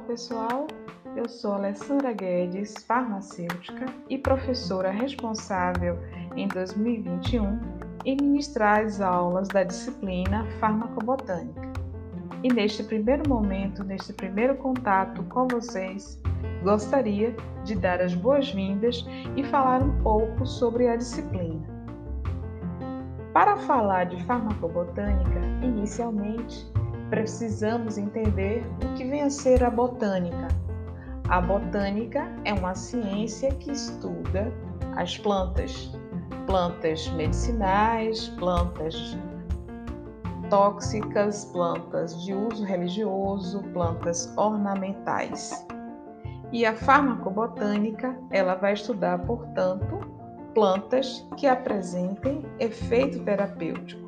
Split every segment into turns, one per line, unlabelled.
pessoal, eu sou Alessandra Guedes, farmacêutica e professora responsável em 2021 em ministrar as aulas da disciplina farmacobotânica. E neste primeiro momento, neste primeiro contato com vocês, gostaria de dar as boas-vindas e falar um pouco sobre a disciplina. Para falar de farmacobotânica, inicialmente precisamos entender o que vem a ser a botânica. A botânica é uma ciência que estuda as plantas, plantas medicinais, plantas tóxicas, plantas de uso religioso, plantas ornamentais. E a farmacobotânica, ela vai estudar, portanto, plantas que apresentem efeito terapêutico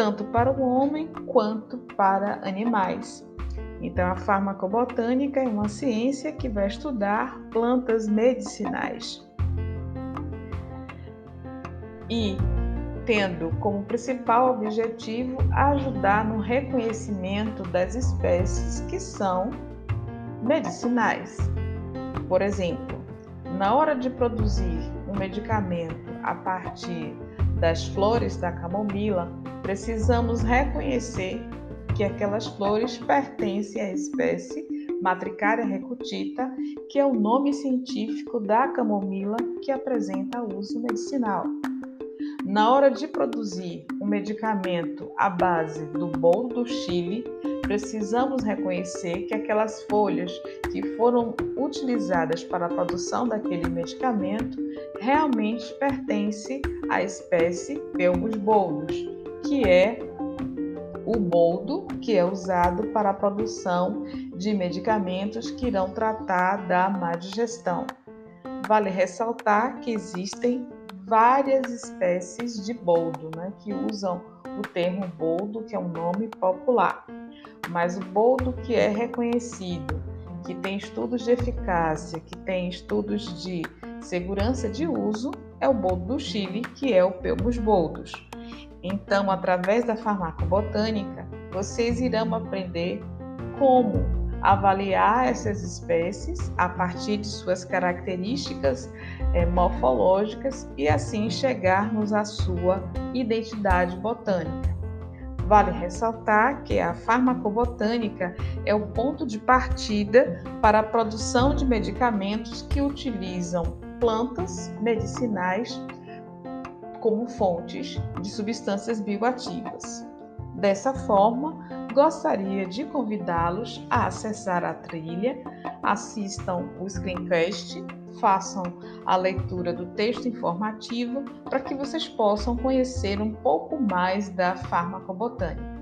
tanto para o homem quanto para animais. Então, a farmacobotânica é uma ciência que vai estudar plantas medicinais. E tendo como principal objetivo ajudar no reconhecimento das espécies que são medicinais. Por exemplo, na hora de produzir um medicamento a partir das flores da camomila, precisamos reconhecer que aquelas flores pertencem à espécie Matricária recutita, que é o nome científico da camomila que apresenta uso medicinal. Na hora de produzir um medicamento à base do bolo do Chile, precisamos reconhecer que aquelas folhas que foram utilizadas para a produção daquele medicamento realmente pertencem à espécie Pelmus bolus, que é o boldo que é usado para a produção de medicamentos que irão tratar da má digestão. Vale ressaltar que existem várias espécies de boldo, né, que usam o termo boldo, que é um nome popular. Mas o boldo que é reconhecido, que tem estudos de eficácia, que tem estudos de segurança de uso, é o boldo do Chile, que é o Pelmus boldos. Então, através da farmacobotânica, vocês irão aprender como avaliar essas espécies a partir de suas características é, morfológicas e assim chegarmos à sua identidade botânica. Vale ressaltar que a farmacobotânica é o ponto de partida para a produção de medicamentos que utilizam plantas medicinais como fontes de substâncias bioativas. Dessa forma, gostaria de convidá-los a acessar a trilha, assistam o screencast, façam a leitura do texto informativo para que vocês possam conhecer um pouco mais da farmacobotânica.